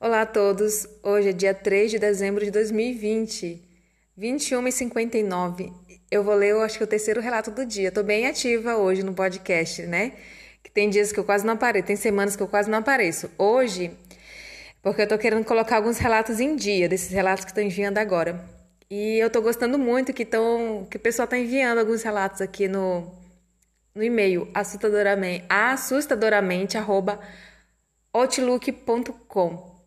Olá a todos, hoje é dia 3 de dezembro de 2020, 21h59. Eu vou ler, eu acho que o terceiro relato do dia. Tô bem ativa hoje no podcast, né? Que tem dias que eu quase não apareço, tem semanas que eu quase não apareço. Hoje, porque eu tô querendo colocar alguns relatos em dia, desses relatos que estão enviando agora. E eu tô gostando muito que, tão, que o pessoal tá enviando alguns relatos aqui no, no e-mail assustadoramente, assustadoramente outlook.com.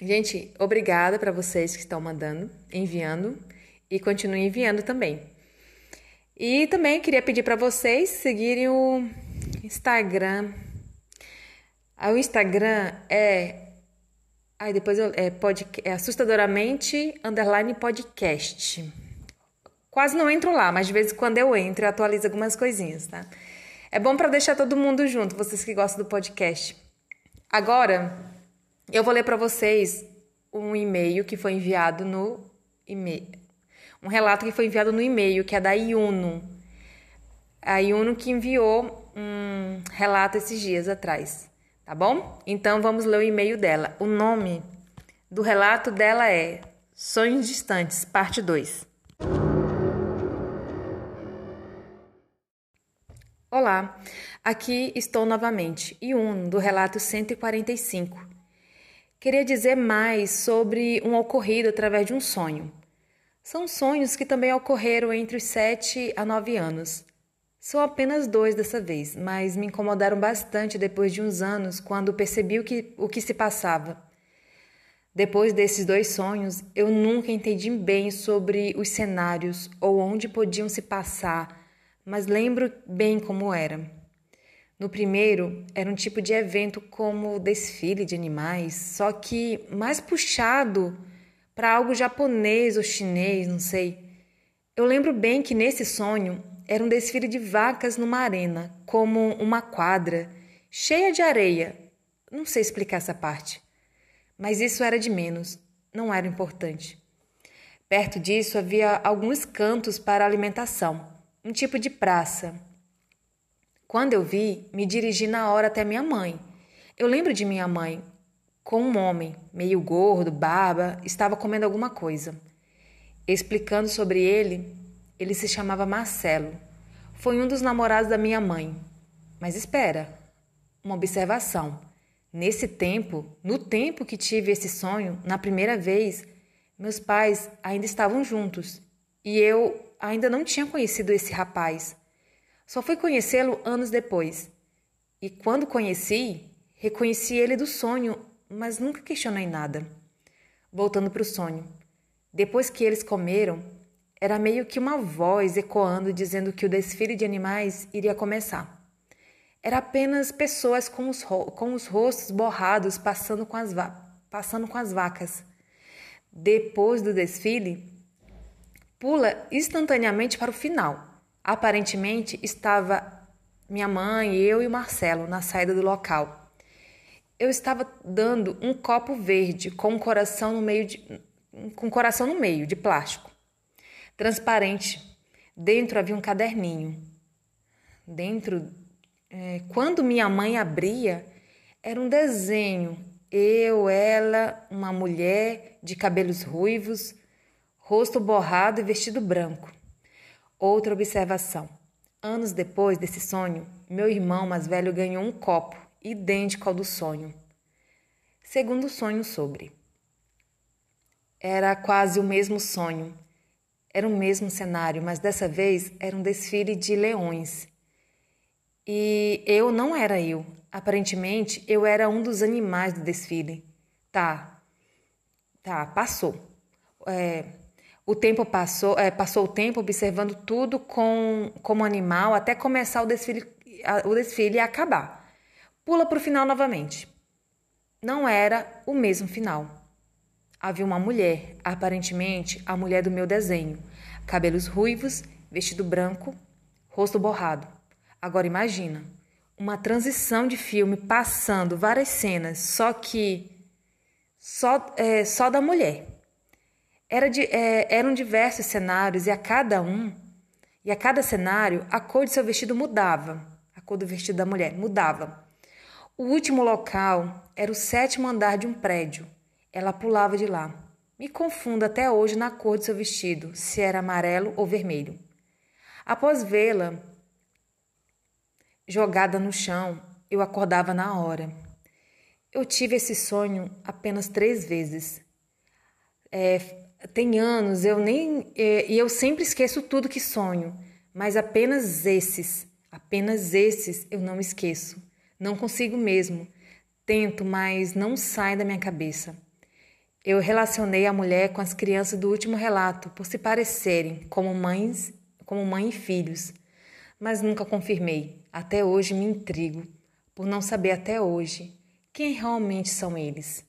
Gente, obrigada para vocês que estão mandando, enviando e continuem enviando também. E também queria pedir para vocês seguirem o Instagram. Ah, o Instagram é Aí depois eu, é, pod, é assustadoramente underline podcast. Quase não entro lá, mas de vez em quando eu entro e atualizo algumas coisinhas, tá? É bom para deixar todo mundo junto, vocês que gostam do podcast. Agora, eu vou ler para vocês um e-mail que foi enviado no e-mail. Um relato que foi enviado no e-mail, que é da Iuno. A Iuno que enviou um relato esses dias atrás, tá bom? Então vamos ler o e-mail dela. O nome do relato dela é Sonhos Distantes, parte 2. Olá, aqui estou novamente, um do relato 145. Queria dizer mais sobre um ocorrido através de um sonho. São sonhos que também ocorreram entre os 7 a 9 anos. São apenas dois dessa vez, mas me incomodaram bastante depois de uns anos, quando percebi o que, o que se passava. Depois desses dois sonhos, eu nunca entendi bem sobre os cenários ou onde podiam se passar mas lembro bem como era. No primeiro, era um tipo de evento como desfile de animais, só que mais puxado para algo japonês ou chinês, não sei. Eu lembro bem que nesse sonho era um desfile de vacas numa arena, como uma quadra, cheia de areia. Não sei explicar essa parte. Mas isso era de menos, não era importante. Perto disso havia alguns cantos para alimentação um tipo de praça. Quando eu vi, me dirigi na hora até minha mãe. Eu lembro de minha mãe com um homem, meio gordo, barba, estava comendo alguma coisa. Explicando sobre ele, ele se chamava Marcelo. Foi um dos namorados da minha mãe. Mas espera, uma observação. Nesse tempo, no tempo que tive esse sonho, na primeira vez, meus pais ainda estavam juntos e eu ainda não tinha conhecido esse rapaz. Só fui conhecê-lo anos depois. E quando conheci, reconheci ele do sonho, mas nunca questionei nada. Voltando para o sonho. Depois que eles comeram, era meio que uma voz ecoando dizendo que o desfile de animais iria começar. Era apenas pessoas com os, com os rostos borrados passando com, as passando com as vacas. Depois do desfile, pula instantaneamente para o final. Aparentemente estava minha mãe, eu e o Marcelo na saída do local. Eu estava dando um copo verde com um coração no meio de com um coração no meio de plástico, transparente. Dentro havia um caderninho. Dentro, é, quando minha mãe abria, era um desenho. Eu, ela, uma mulher de cabelos ruivos, rosto borrado e vestido branco. Outra observação. Anos depois desse sonho, meu irmão mais velho ganhou um copo idêntico ao do sonho. Segundo sonho sobre. Era quase o mesmo sonho. Era o mesmo cenário, mas dessa vez era um desfile de leões. E eu não era eu. Aparentemente, eu era um dos animais do desfile. Tá, tá, passou. É, o tempo passou, é, passou o tempo observando tudo com, como animal até começar o desfile, o desfile e acabar. Pula para o final novamente. Não era o mesmo final. Havia uma mulher, aparentemente a mulher do meu desenho, cabelos ruivos, vestido branco, rosto borrado. Agora imagina, uma transição de filme passando várias cenas, só que só, é, só da mulher. Era de, é, eram diversos cenários e a cada um, e a cada cenário, a cor de seu vestido mudava. A cor do vestido da mulher mudava. O último local era o sétimo andar de um prédio. Ela pulava de lá. Me confundo até hoje na cor de seu vestido, se era amarelo ou vermelho. Após vê-la jogada no chão, eu acordava na hora. Eu tive esse sonho apenas três vezes. É, tem anos, eu nem. É, e eu sempre esqueço tudo que sonho, mas apenas esses, apenas esses eu não esqueço. Não consigo mesmo. Tento, mas não sai da minha cabeça. Eu relacionei a mulher com as crianças do último relato por se parecerem como mães, como mãe e filhos, mas nunca confirmei. Até hoje me intrigo por não saber até hoje quem realmente são eles.